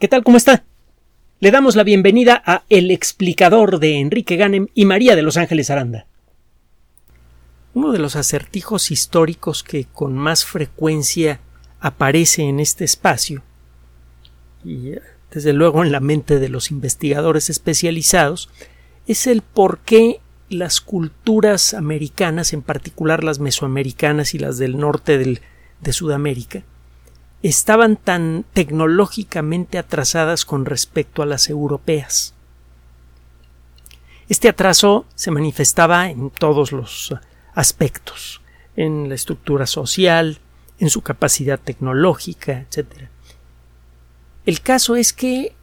¿Qué tal? ¿Cómo está? Le damos la bienvenida a El explicador de Enrique Ganem y María de Los Ángeles Aranda. Uno de los acertijos históricos que con más frecuencia aparece en este espacio, y eh, desde luego en la mente de los investigadores especializados, es el por qué las culturas americanas, en particular las mesoamericanas y las del norte de Sudamérica, estaban tan tecnológicamente atrasadas con respecto a las europeas. Este atraso se manifestaba en todos los aspectos, en la estructura social, en su capacidad tecnológica, etc. El caso es que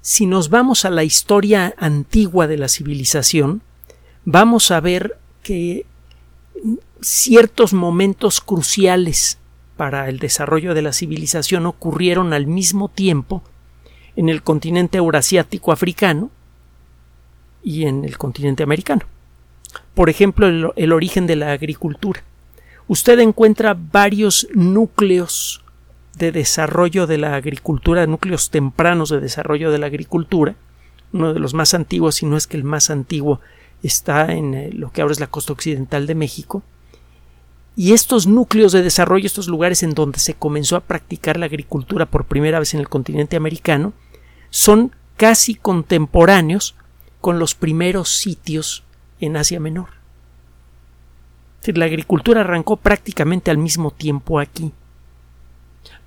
si nos vamos a la historia antigua de la civilización, vamos a ver que ciertos momentos cruciales para el desarrollo de la civilización ocurrieron al mismo tiempo en el continente eurasiático africano y en el continente americano. Por ejemplo, el, el, origen de la agricultura. Usted encuentra varios núcleos de desarrollo de la agricultura, núcleos tempranos de desarrollo de la agricultura. Uno de los más antiguos, si no es que el más antiguo, está en eh, lo que ahora es la costa occidental de México, y estos núcleos de desarrollo, estos lugares en donde se comenzó a practicar la agricultura por primera vez en el continente americano, son casi contemporáneos con los primeros sitios en Asia Menor. La agricultura arrancó prácticamente al mismo tiempo aquí.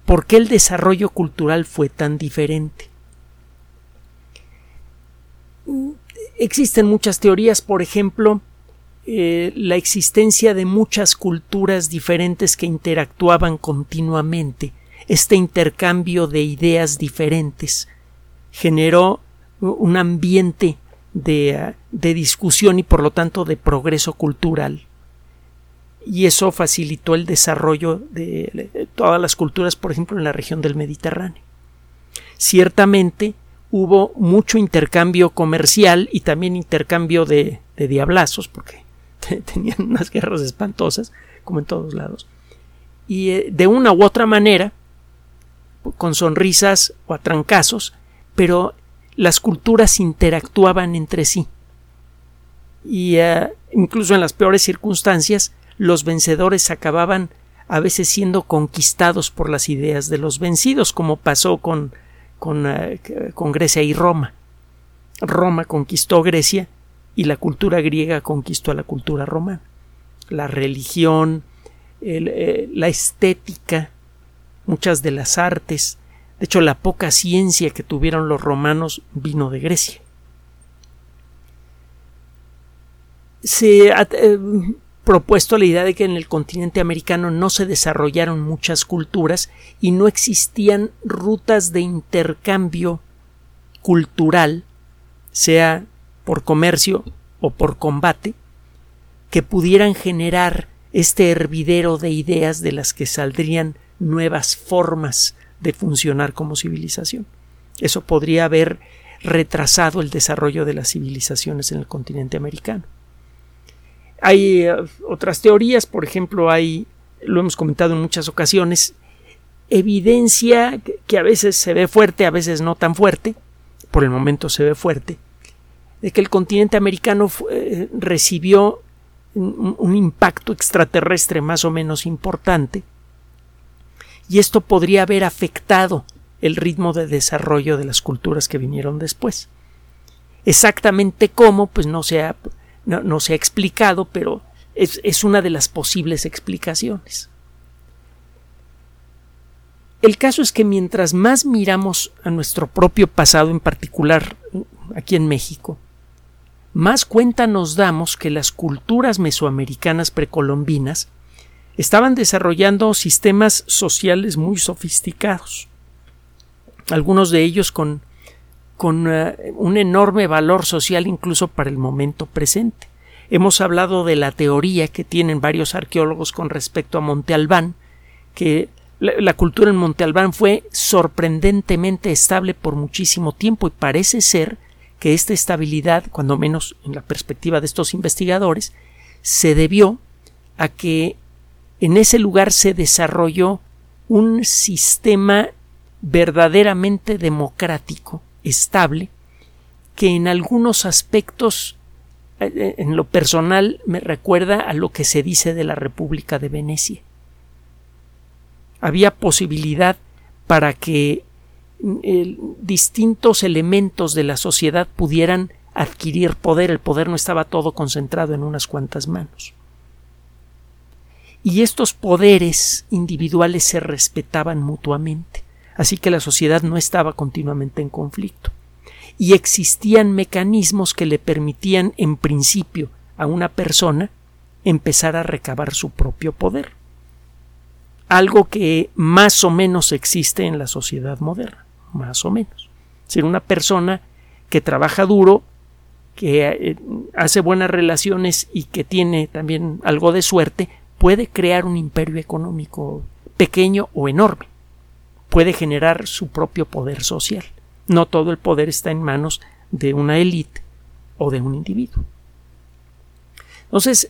¿Por qué el desarrollo cultural fue tan diferente? Existen muchas teorías, por ejemplo, eh, la existencia de muchas culturas diferentes que interactuaban continuamente, este intercambio de ideas diferentes, generó un ambiente de, ah, de discusión y por lo tanto de progreso cultural y eso facilitó el desarrollo de todas las culturas, por ejemplo, en la región del Mediterráneo. Ciertamente hubo mucho intercambio comercial y también intercambio de, de diablazos, porque tenían unas guerras espantosas, como en todos lados. Y eh, de una u otra manera, con sonrisas o a trancazos, pero las culturas interactuaban entre sí. Y eh, incluso en las peores circunstancias, los vencedores acababan a veces siendo conquistados por las ideas de los vencidos, como pasó con, con, eh, con Grecia y Roma. Roma conquistó Grecia y la cultura griega conquistó a la cultura romana. La religión, eh, la estética, muchas de las artes, de hecho la poca ciencia que tuvieron los romanos vino de Grecia. Se ha eh, propuesto la idea de que en el continente americano no se desarrollaron muchas culturas y no existían rutas de intercambio cultural, sea por comercio o por combate, que pudieran generar este hervidero de ideas de las que saldrían nuevas formas de funcionar como civilización. Eso podría haber retrasado el desarrollo de las civilizaciones en el continente americano. Hay eh, otras teorías, por ejemplo, hay, lo hemos comentado en muchas ocasiones, evidencia que a veces se ve fuerte, a veces no tan fuerte, por el momento se ve fuerte, de que el continente americano eh, recibió un, un impacto extraterrestre más o menos importante y esto podría haber afectado el ritmo de desarrollo de las culturas que vinieron después. Exactamente cómo, pues no se ha, no, se ha explicado, pero es, es una de las posibles explicaciones. El caso es que mientras más miramos a nuestro propio pasado, en particular aquí en México, más cuenta nos damos que las culturas mesoamericanas precolombinas estaban desarrollando sistemas sociales muy sofisticados, algunos de ellos con, con eh, un enorme valor social incluso para el momento presente. Hemos hablado de la teoría que tienen varios arqueólogos con respecto a Monte Albán, que la, la, cultura en Monte Albán fue sorprendentemente estable por muchísimo tiempo y parece ser que esta estabilidad, cuando menos en la perspectiva de estos investigadores, se debió a que en ese lugar se desarrolló un sistema verdaderamente democrático, estable, que en algunos aspectos, eh, eh, en lo personal, me recuerda a lo que se dice de la República de Venecia. Había posibilidad para que distintos elementos de la sociedad pudieran adquirir poder. El poder no estaba todo concentrado en unas cuantas manos. Y estos poderes individuales se respetaban mutuamente, así que la sociedad no estaba continuamente en conflicto. Y existían mecanismos que le permitían, en principio, a una persona empezar a recabar su propio poder. Algo que más o menos existe en la sociedad moderna, más o menos. Ser una persona que trabaja duro que eh, hace buenas relaciones y que tiene también algo de suerte, puede crear un imperio económico pequeño o enorme. Puede generar su propio poder social. No todo el poder está en manos de una élite o de un individuo. Entonces,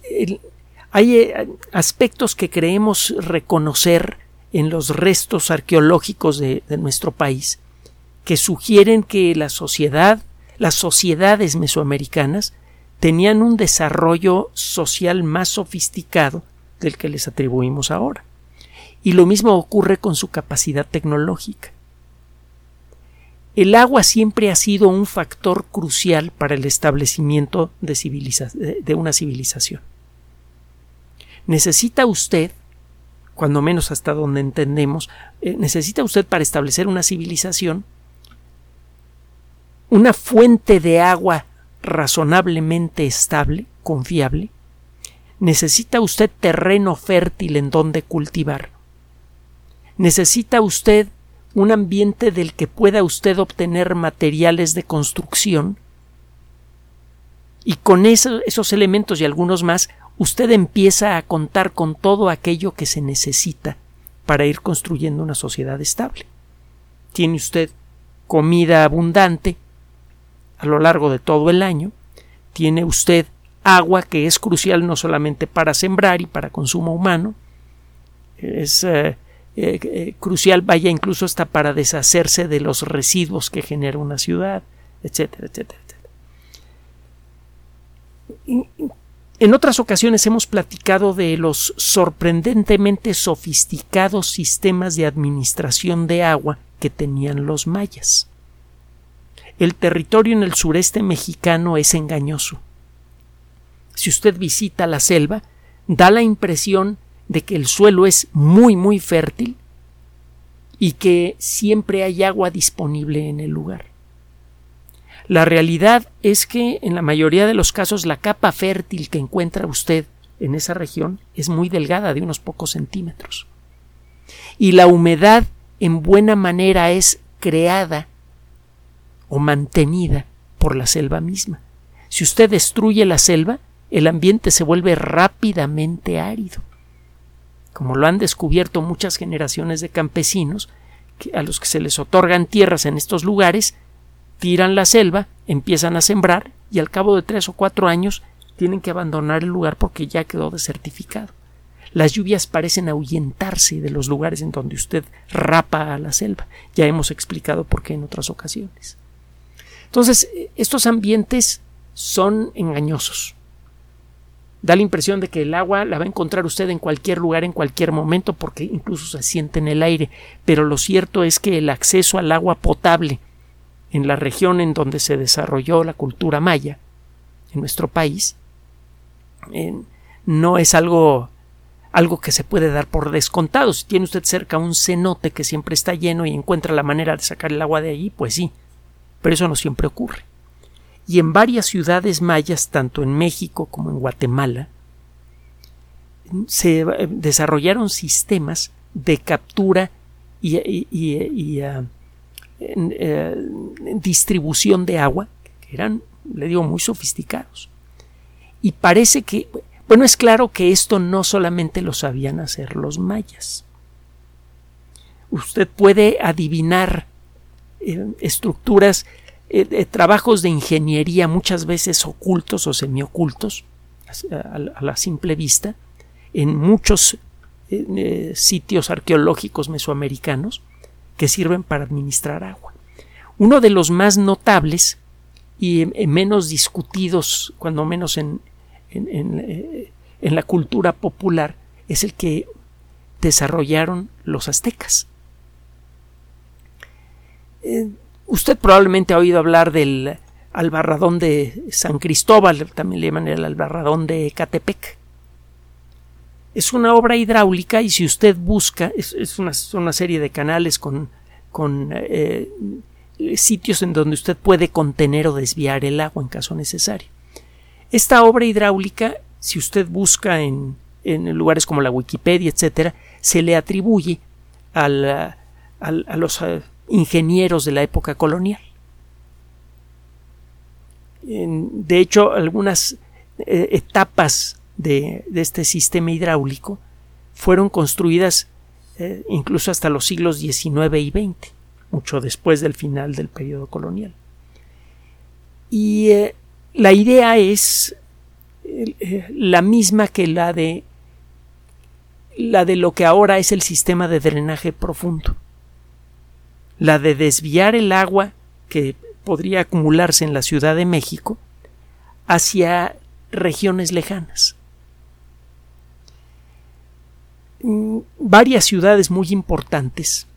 hay eh, aspectos que creemos reconocer en los restos arqueológicos de nuestro país que sugieren que la sociedad las sociedades mesoamericanas tenían un desarrollo social más sofisticado del que les atribuimos ahora. Y lo mismo ocurre con su capacidad tecnológica. El agua siempre ha sido un factor crucial para el establecimiento de, una civilización. Necesita usted, cuando menos hasta donde entendemos, eh, necesita usted para establecer una civilización una fuente de agua razonablemente estable, confiable, necesita usted terreno fértil en donde cultivar. Necesita usted un ambiente del que pueda usted obtener materiales de construcción y con esos elementos y algunos más usted empieza a contar con todo aquello que se necesita para ir construyendo una sociedad estable. Tiene usted comida abundante, a lo largo de todo el año. Tiene usted agua que es crucial no solamente para sembrar y para consumo humano, es eh, eh, eh, crucial, vaya incluso hasta para deshacerse de los residuos que genera una ciudad, etcétera, etcétera, etcétera. En otras ocasiones hemos platicado de los sorprendentemente sofisticados sistemas de administración de agua que tenían los mayas el territorio en el sureste mexicano es engañoso. Si usted visita la selva, da la impresión de que el suelo es muy muy fértil y que siempre hay agua disponible en el lugar. La realidad es que en la mayoría de los casos la capa fértil que encuentra usted en esa región es muy delgada, de unos pocos centímetros. Y la humedad en buena manera es creada o mantenida por la selva misma. Si usted destruye la selva, el ambiente se vuelve rápidamente árido. Como lo han descubierto muchas generaciones de campesinos, a los que se les otorgan tierras en estos lugares, tiran la selva, empiezan a sembrar y al cabo de tres o cuatro años tienen que abandonar el lugar porque ya quedó desertificado. Las lluvias parecen ahuyentarse de los lugares en donde usted rapa a la selva. Ya hemos explicado por qué en otras ocasiones. Entonces, estos ambientes son engañosos. Da la impresión de que el agua la va a encontrar usted en cualquier lugar, en cualquier momento, porque incluso se siente en el aire. Pero lo cierto es que el acceso al agua potable en la región en donde se desarrolló la cultura maya, en nuestro país, no es algo algo que se puede dar por descontado. Si tiene usted cerca un cenote que siempre está lleno y encuentra la manera de sacar el agua de allí, pues sí, pero eso no siempre ocurre. Y en varias ciudades mayas, tanto en México como en Guatemala, se eh, desarrollaron sistemas de captura y, ah, eh, distribución de agua que eran, le digo, muy sofisticados. Y parece que, bueno, es claro que esto no solamente lo sabían hacer los mayas. Usted puede adivinar eh, estructuras, eh, trabajos de ingeniería muchas veces ocultos o semiocultos a, la simple vista en muchos eh, sitios arqueológicos mesoamericanos que sirven para administrar agua. Uno de los más notables y menos discutidos, cuando menos en, en, la cultura popular, es el que desarrollaron los aztecas. Eh, usted probablemente ha oído hablar del albarradón de San Cristóbal, también le llaman el albarradón de Catepec. Es una obra hidráulica y si usted busca, es, una, serie de canales con, con eh, sitios en donde usted puede contener o desviar el agua en caso necesario. Esta obra hidráulica, si usted busca en, en lugares como la Wikipedia, etcétera, se le atribuye a los eh, ingenieros de la época colonial. De hecho, algunas eh, etapas de, este sistema hidráulico fueron construidas eh, incluso hasta los siglos XIX y XX, mucho después del final del periodo colonial. Y la idea es la misma que la de la de lo que ahora es el sistema de drenaje profundo, la de desviar el agua que podría acumularse en la Ciudad de México hacia regiones lejanas. Mm, varias ciudades muy importantes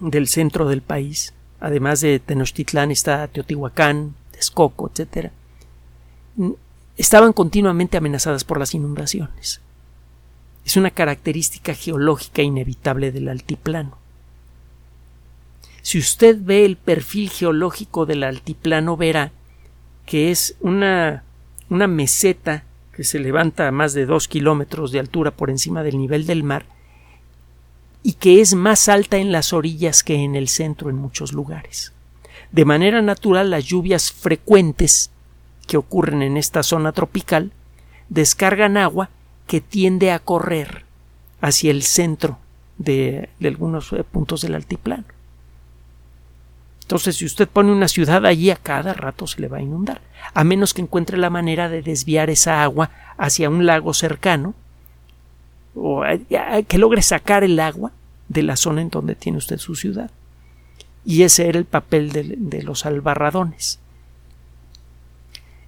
del centro del país, además de Tenochtitlán está Teotihuacán, Texcoco, etc., mm, estaban continuamente amenazadas por las inundaciones es una característica geológica inevitable del altiplano. Si usted ve el perfil geológico del altiplano, verá que es una, una meseta que se levanta a más de dos kilómetros de altura por encima del nivel del mar y que es más alta en las orillas que en el centro en muchos lugares. De manera natural, las lluvias frecuentes que ocurren en esta zona tropical descargan agua que tiende a correr hacia el centro de, algunos eh, puntos del altiplano. Entonces, si usted pone una ciudad allí, a cada rato se le va a inundar, a menos que encuentre la manera de desviar esa agua hacia un lago cercano, o que logre sacar el agua de la zona en donde tiene usted su ciudad. Y ese era el papel de, de los albarradones.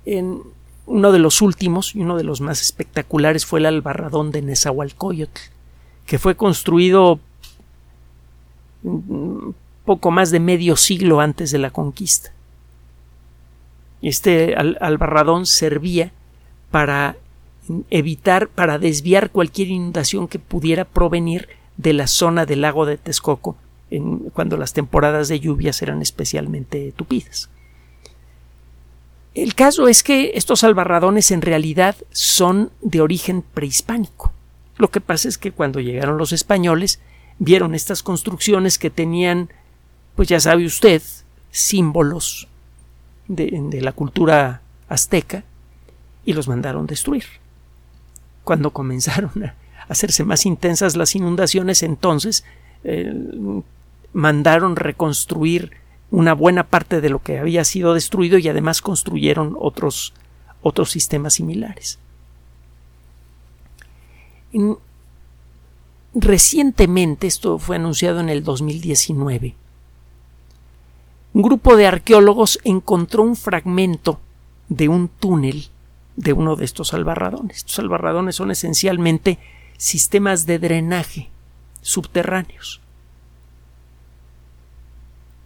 En, uno de los últimos y uno de los más espectaculares fue el albarradón de Nezahualcóyotl, que fue construido poco más de medio siglo antes de la conquista. Este albarradón servía para evitar, para desviar cualquier inundación que pudiera provenir de la zona del lago de Texcoco cuando las temporadas de lluvias eran especialmente tupidas. El caso es que estos albarradones en realidad son de origen prehispánico. Lo que pasa es que cuando llegaron los españoles vieron estas construcciones que tenían, pues ya sabe usted, símbolos de, la cultura azteca y los mandaron destruir. Cuando comenzaron a hacerse más intensas las inundaciones, entonces eh, mandaron reconstruir una buena parte de lo que había sido destruido y además construyeron otros, otros sistemas similares. recientemente, esto fue anunciado en el 2019, un grupo de arqueólogos encontró un fragmento de un túnel de uno de estos albarradones. Estos albarradones son esencialmente sistemas de drenaje subterráneos.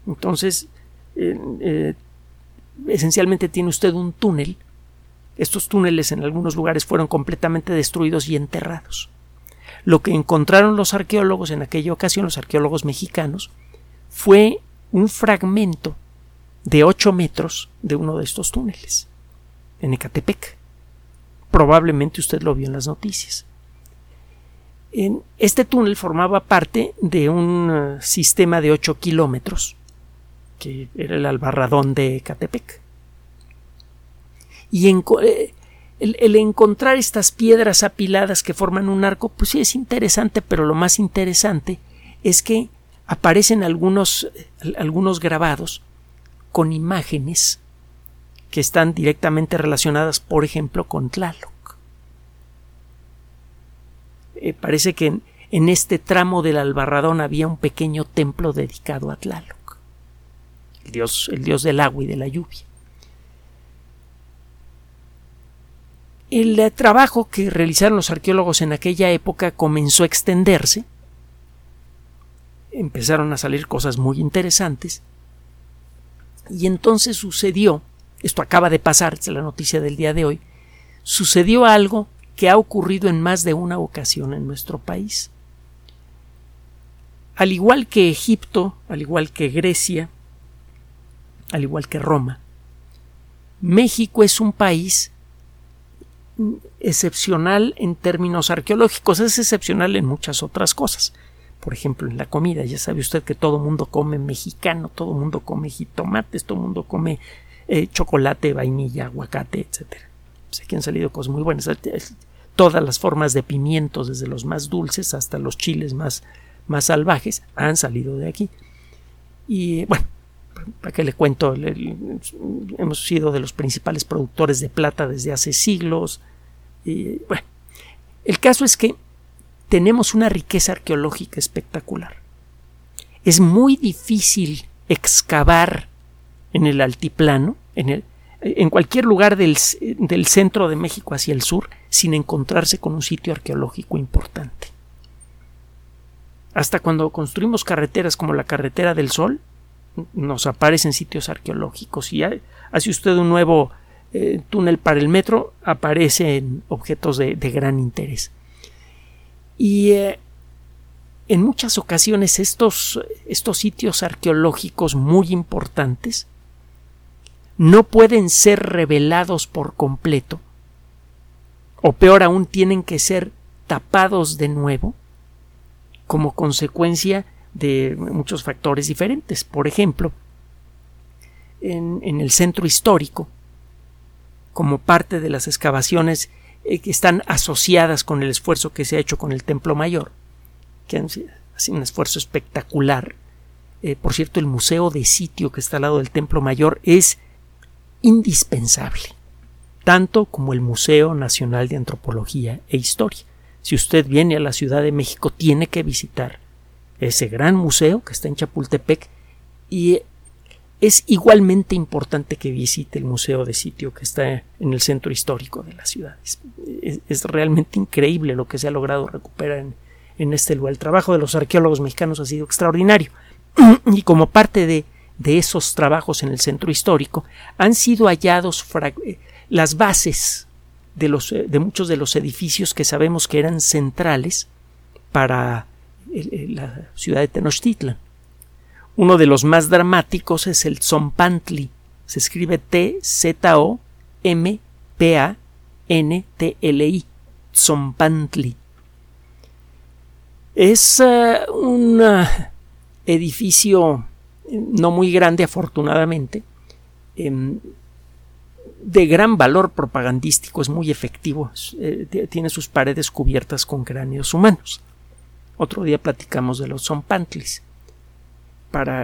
Entonces, eh, esencialmente tiene usted un túnel. Estos túneles en algunos lugares fueron completamente destruidos y enterrados. Lo que encontraron los arqueólogos en aquella ocasión, los arqueólogos mexicanos, fue un fragmento de 8 metros de uno de estos túneles, en Ecatepec. Probablemente usted lo vio en las noticias. En este túnel formaba parte de un eh, sistema de 8 kilómetros que era el albarradón de Catepec. Y eh, el, encontrar estas piedras apiladas que forman un arco, pues sí es interesante, pero lo más interesante es que aparecen algunos, algunos grabados con imágenes que están directamente relacionadas, por ejemplo, con Tlaloc. Eh, parece que en este tramo del Albarradón había un pequeño templo dedicado a Tlaloc, el dios, el dios del agua y de la lluvia. El trabajo que realizaron los arqueólogos en aquella época comenzó a extenderse, empezaron a salir cosas muy interesantes, y entonces sucedió, esto acaba de pasar, es la noticia del día de hoy, sucedió algo que ha ocurrido en más de una ocasión en nuestro país. Al igual que Egipto, al igual que Grecia, al igual que Roma, México es un país excepcional en términos arqueológicos, es excepcional en muchas otras cosas. Por ejemplo, en la comida, ya sabe usted que todo mundo come mexicano, todo mundo come jitomates, todo mundo come eh, chocolate, vainilla, aguacate, etcétera. Pues aquí han salido cosas muy buenas. Todas las formas de pimientos, desde los más dulces hasta los chiles más, más salvajes, han salido de aquí. Y bueno, para que le cuento, hemos sido de los principales productores de plata desde hace siglos. Y, bueno, el caso es que tenemos una riqueza arqueológica espectacular. Es muy difícil excavar en el altiplano, en, el, en cualquier lugar del, del centro de México hacia el sur, sin encontrarse con un sitio arqueológico importante. Hasta cuando construimos carreteras como la carretera del Sol, nos aparecen sitios arqueológicos y hace usted un nuevo eh, túnel para el metro, aparecen objetos de, gran interés. Y eh, en muchas ocasiones estos, estos sitios arqueológicos muy importantes no pueden ser revelados por completo, o peor aún, tienen que ser tapados de nuevo como consecuencia de muchos factores diferentes. Por ejemplo, en, el centro histórico, como parte de las excavaciones que están asociadas con el esfuerzo que se ha hecho con el Templo Mayor, que han sido un esfuerzo espectacular. Eh, por cierto, el museo de sitio que está al lado del Templo Mayor es indispensable, tanto como el Museo Nacional de Antropología e Historia. Si usted viene a la Ciudad de México, tiene que visitar ese gran museo que está en Chapultepec y es igualmente importante que visite el museo de sitio que está en el centro histórico de la ciudad. Es, realmente increíble lo que se ha logrado recuperar en, este lugar. El trabajo de los arqueólogos mexicanos ha sido extraordinario y como parte de, esos trabajos en el centro histórico han sido hallados eh, las bases de, los, eh, de muchos de los edificios que sabemos que eran centrales para la ciudad de Tenochtitlan. Uno de los más dramáticos es el Zompantli. Se escribe T-Z-O-M-P-A-N-T-L-I. Zompantli. Es eh, un eh, edificio eh, no muy grande, afortunadamente, em, de gran valor propagandístico, es muy efectivo, tiene sus paredes cubiertas con cráneos humanos. Otro día platicamos de los zompantlis.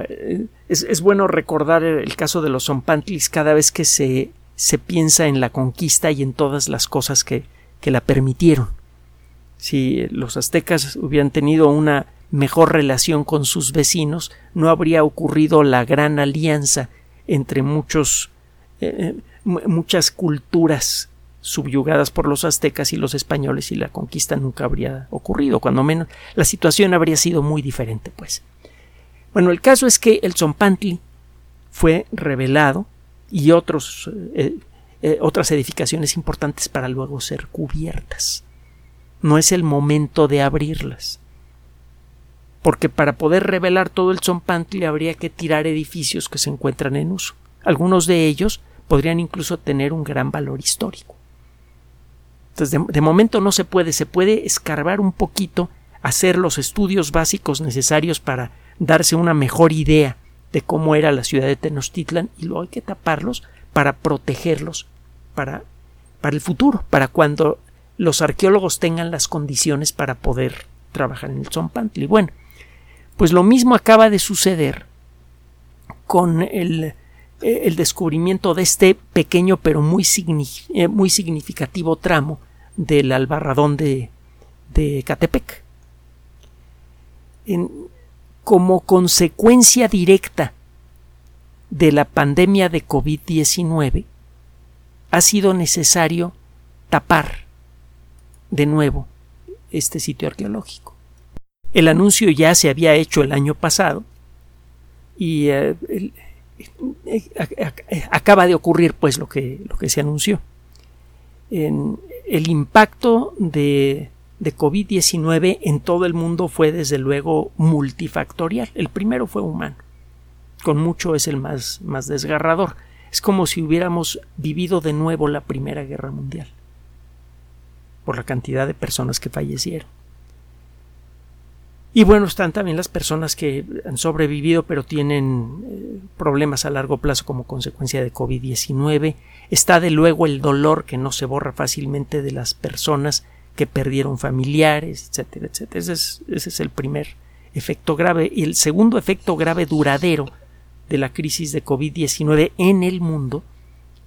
Eh, es, bueno recordar el caso de los zompantlis cada vez que se, se piensa en la conquista y en todas las cosas que, que la permitieron. Si los aztecas hubieran tenido una mejor relación con sus vecinos, no habría ocurrido la gran alianza entre muchos, eh, muchas culturas subyugadas por los aztecas y los españoles y la conquista nunca habría ocurrido, cuando menos la situación habría sido muy diferente, pues. Bueno, el caso es que el Zompantli fue revelado y otros, eh, eh, otras edificaciones importantes para luego ser cubiertas. No es el momento de abrirlas. Porque para poder revelar todo el Zompantli habría que tirar edificios que se encuentran en uso. Algunos de ellos podrían incluso tener un gran valor histórico. Entonces, de, momento no se puede, se puede escarbar un poquito, hacer los estudios básicos necesarios para darse una mejor idea de cómo era la ciudad de Tenochtitlan y luego hay que taparlos para protegerlos para, para el futuro, para cuando los arqueólogos tengan las condiciones para poder trabajar en el Zompantli. Bueno, pues lo mismo acaba de suceder con el eh, el descubrimiento de este pequeño pero muy, eh, muy significativo tramo del albarradón de, de Catepec. Como consecuencia directa de la pandemia de COVID-19, ha sido necesario tapar de nuevo este sitio arqueológico. El anuncio ya se había hecho el año pasado y eh, eh, acaba de ocurrir pues lo que, lo que se anunció. En el impacto de, de COVID-19 en todo el mundo fue desde luego multifactorial. El primero fue humano. Con mucho es el más, más desgarrador. Es como si hubiéramos vivido de nuevo la Primera Guerra Mundial por la cantidad de personas que fallecieron. Y bueno, están también las personas que han sobrevivido pero tienen eh, problemas a largo plazo como consecuencia de COVID-19. Está de luego el dolor que no se borra fácilmente de las personas que perdieron familiares, etcétera, etcétera. Ese es, el primer efecto grave. Y el segundo efecto grave duradero de la crisis de COVID-19 en el mundo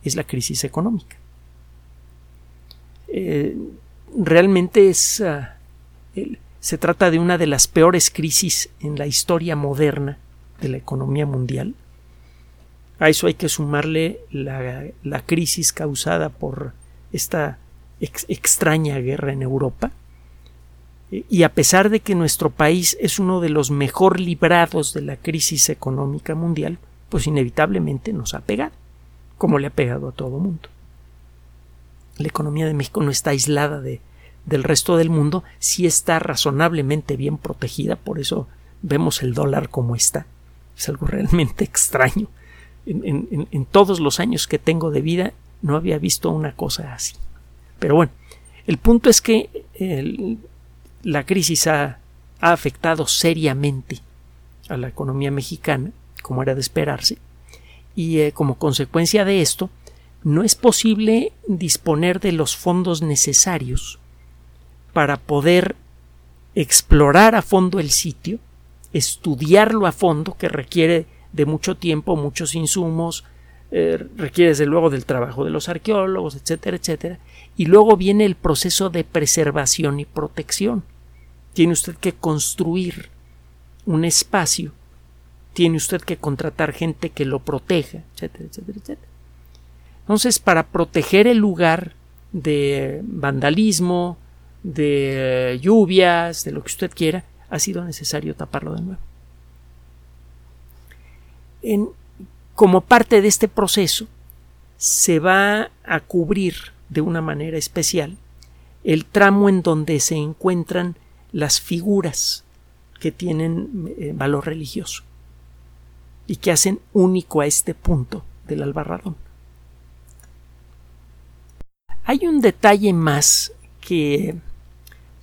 es la crisis económica. Eh, realmente es ah, se trata de una de las peores crisis en la historia moderna de la economía mundial. A eso hay que sumarle la, crisis causada por esta extraña guerra en Europa. Y a pesar de que nuestro país es uno de los mejor librados de la crisis económica mundial, pues inevitablemente nos ha pegado, como le ha pegado a todo mundo. La economía de México no está aislada de, del resto del mundo, sí está razonablemente bien protegida, por eso vemos el dólar como está. Es algo realmente extraño. En, todos los años que tengo de vida no había visto una cosa así. Pero bueno, el punto es que la crisis ha, afectado seriamente a la economía mexicana, como era de esperarse, y eh, como consecuencia de esto, no es posible disponer de los fondos necesarios para poder explorar a fondo el sitio, estudiarlo a fondo, que requiere de mucho tiempo, muchos insumos, eh, requiere desde luego del trabajo de los arqueólogos, etcétera, etcétera, y luego viene el proceso de preservación y protección. Tiene usted que construir un espacio, tiene usted que contratar gente que lo proteja, etcétera, etcétera, etcétera. Entonces, para proteger el lugar de vandalismo, de lluvias, de lo que usted quiera, ha sido necesario taparlo de nuevo. Como parte de este proceso, se va a cubrir de una manera especial el tramo en donde se encuentran las figuras que tienen eh, valor religioso y que hacen único a este punto del albarradón. Hay un detalle más que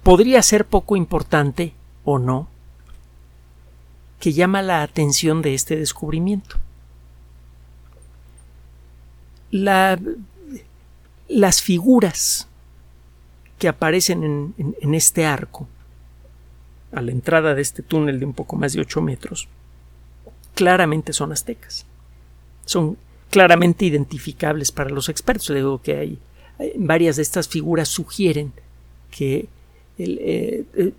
podría ser poco importante o no, que llama la atención de este descubrimiento. La, las figuras que aparecen en, este arco, a la entrada de este túnel de un poco más de 8 metros, claramente son aztecas. Son claramente identificables para los expertos. Digo que hay varias de estas figuras sugieren que eh, eh,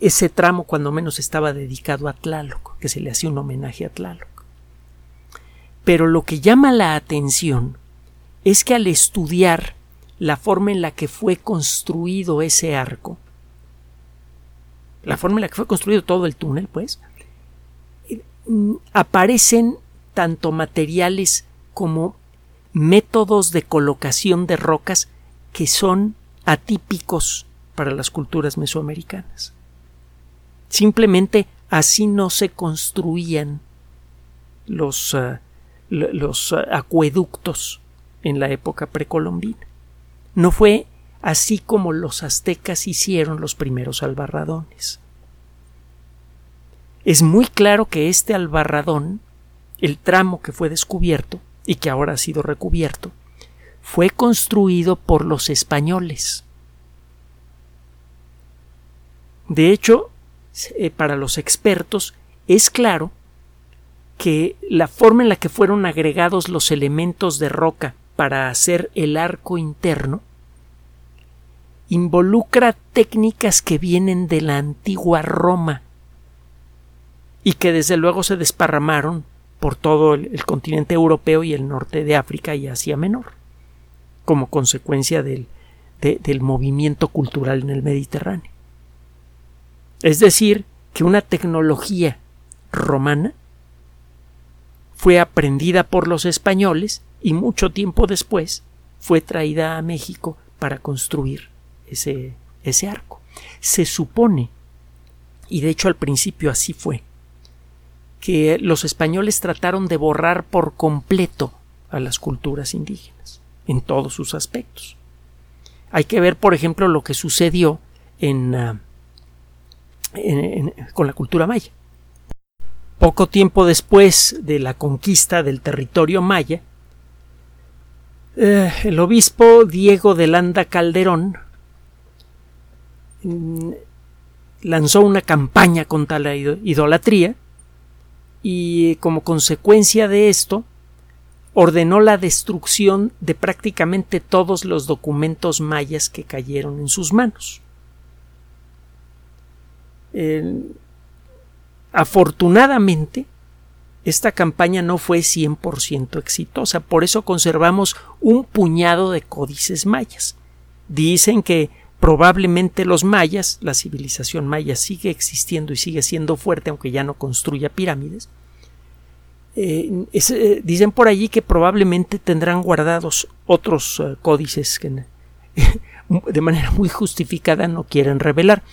ese tramo cuando menos estaba dedicado a Tlaloc, que se le hacía un homenaje a Tlaloc. Pero lo que llama la atención es que al estudiar la forma en la que fue construido ese arco, la forma en la que fue construido todo el túnel, pues, aparecen tanto materiales como métodos de colocación de rocas que son atípicos para las culturas mesoamericanas. Simplemente así no se construían los, ah, los ah, acueductos en la época precolombina. No fue así como los aztecas hicieron los primeros albarradones. Es muy claro que este albarradón, el tramo que fue descubierto y que ahora ha sido recubierto, fue construido por los españoles. De hecho, eh, para los expertos es claro que la forma en la que fueron agregados los elementos de roca para hacer el arco interno involucra técnicas que vienen de la antigua Roma y que desde luego se desparramaron por todo el, continente europeo y el norte de África y Asia Menor, como consecuencia del, del movimiento cultural en el Mediterráneo. Es decir, que una tecnología romana fue aprendida por los españoles y mucho tiempo después fue traída a México para construir ese, ese arco. Se supone, y de hecho al principio así fue, que los españoles trataron de borrar por completo a las culturas indígenas, en todos sus aspectos. Hay que ver, por ejemplo, lo que sucedió en, ah, con la cultura maya. Poco tiempo después de la conquista del territorio maya, eh, el obispo Diego de Landa Calderón mm, lanzó una campaña contra la idolatría y como consecuencia de esto ordenó la destrucción de prácticamente todos los documentos mayas que cayeron en sus manos. Afortunadamente, esta campaña no fue 100% exitosa, por eso conservamos un puñado de códices mayas. Dicen que probablemente los mayas, la civilización maya sigue existiendo y sigue siendo fuerte, aunque ya no construya pirámides. Eh, eh, dicen por allí que probablemente tendrán guardados otros eh, códices que de manera muy justificada no quieren revelar.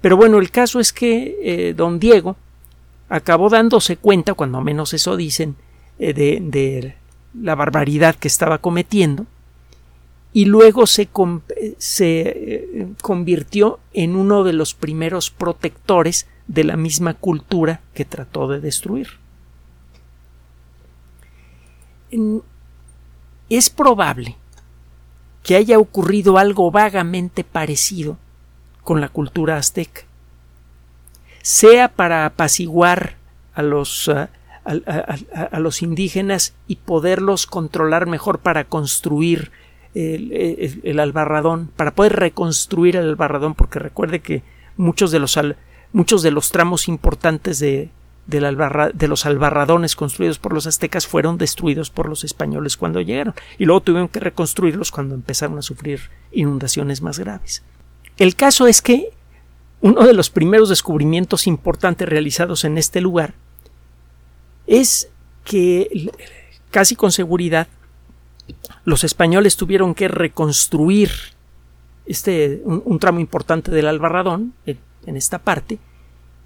Pero bueno, el caso es que don Diego acabó dándose cuenta, cuando menos eso dicen, eh, de, la barbaridad que estaba cometiendo y luego se, eh, convirtió en uno de los primeros protectores de la misma cultura que trató de destruir. Es probable que haya ocurrido algo vagamente parecido con la cultura azteca, sea para apaciguar a los, a, los indígenas y poderlos controlar mejor para construir el, albarradón, para poder reconstruir el albarradón, porque recuerde que muchos de los, muchos de los tramos importantes de, de los albarradones construidos por los aztecas fueron destruidos por los españoles cuando llegaron y luego tuvieron que reconstruirlos cuando empezaron a sufrir inundaciones más graves. El caso es que uno de los primeros descubrimientos importantes realizados en este lugar es que casi con seguridad los españoles tuvieron que reconstruir este un, tramo importante del albarradón en esta parte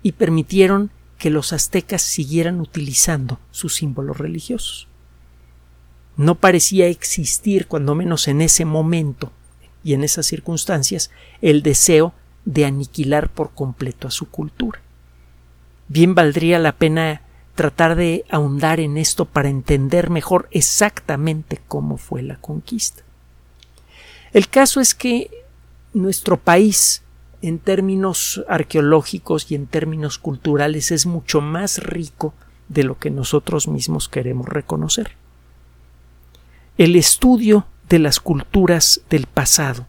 y permitieron que los aztecas siguieran utilizando sus símbolos religiosos. No parecía existir, cuando menos en ese momento y en esas circunstancias, el deseo de aniquilar por completo a su cultura. Bien valdría la pena tratar de ahondar en esto para entender mejor exactamente cómo fue la conquista. El caso es que nuestro país en términos arqueológicos y en términos culturales es mucho más rico de lo que nosotros mismos queremos reconocer. El estudio de las culturas del pasado,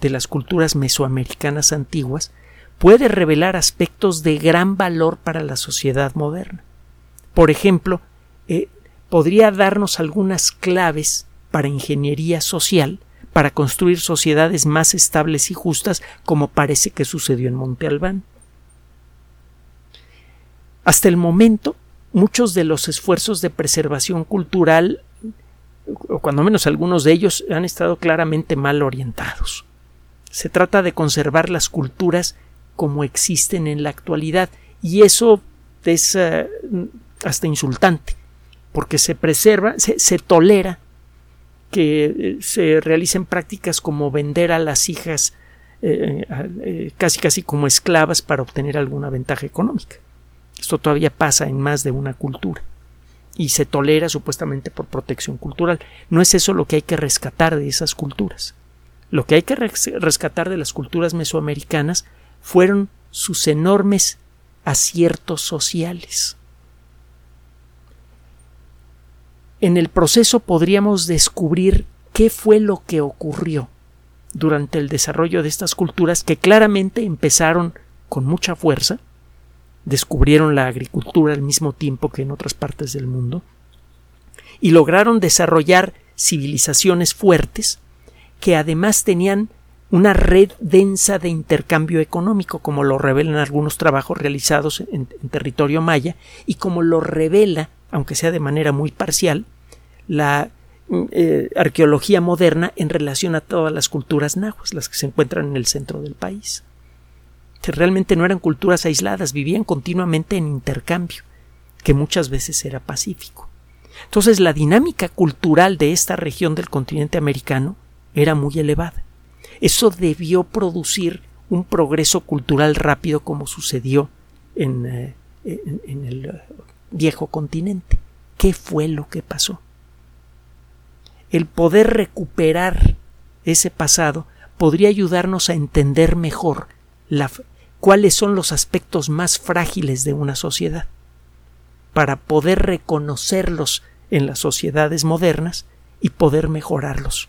de las culturas mesoamericanas antiguas, puede revelar aspectos de gran valor para la sociedad moderna. Por ejemplo, eh, podría darnos algunas claves para ingeniería social para construir sociedades más estables y justas como parece que sucedió en Monte Albán. Hasta el momento, muchos de los esfuerzos de preservación cultural, o cuando menos algunos de ellos, han estado claramente mal orientados. Se trata de conservar las culturas como existen en la actualidad, y eso es eh, hasta insultante, porque se preserva, se tolera que eh, se realicen prácticas como vender a las hijas eh, casi casi como esclavas para obtener alguna ventaja económica. Esto todavía pasa en más de una cultura y se tolera supuestamente por protección cultural. No es eso lo que hay que rescatar de esas culturas. Lo que hay que rescatar de las culturas mesoamericanas fueron sus enormes aciertos sociales. en el proceso podríamos descubrir qué fue lo que ocurrió durante el desarrollo de estas culturas que claramente empezaron con mucha fuerza, descubrieron la agricultura al mismo tiempo que en otras partes del mundo y lograron desarrollar civilizaciones fuertes que además tenían una red densa de intercambio económico, como lo revelan algunos trabajos realizados en, territorio maya y como lo revela, aunque sea de manera muy parcial, la mm, eh, arqueología moderna en relación a todas las culturas nahuas, las que se encuentran en el centro del país. Que realmente no eran culturas aisladas, vivían continuamente en intercambio, que muchas veces era pacífico. Entonces la dinámica cultural de esta región del continente americano era muy elevada. Eso debió producir un progreso cultural rápido como sucedió en, eh, en el eh, viejo continente. ¿Qué fue lo que pasó? El poder recuperar ese pasado podría ayudarnos a entender mejor la, cuáles son los aspectos más frágiles de una sociedad, para poder reconocerlos en las sociedades modernas y poder mejorarlos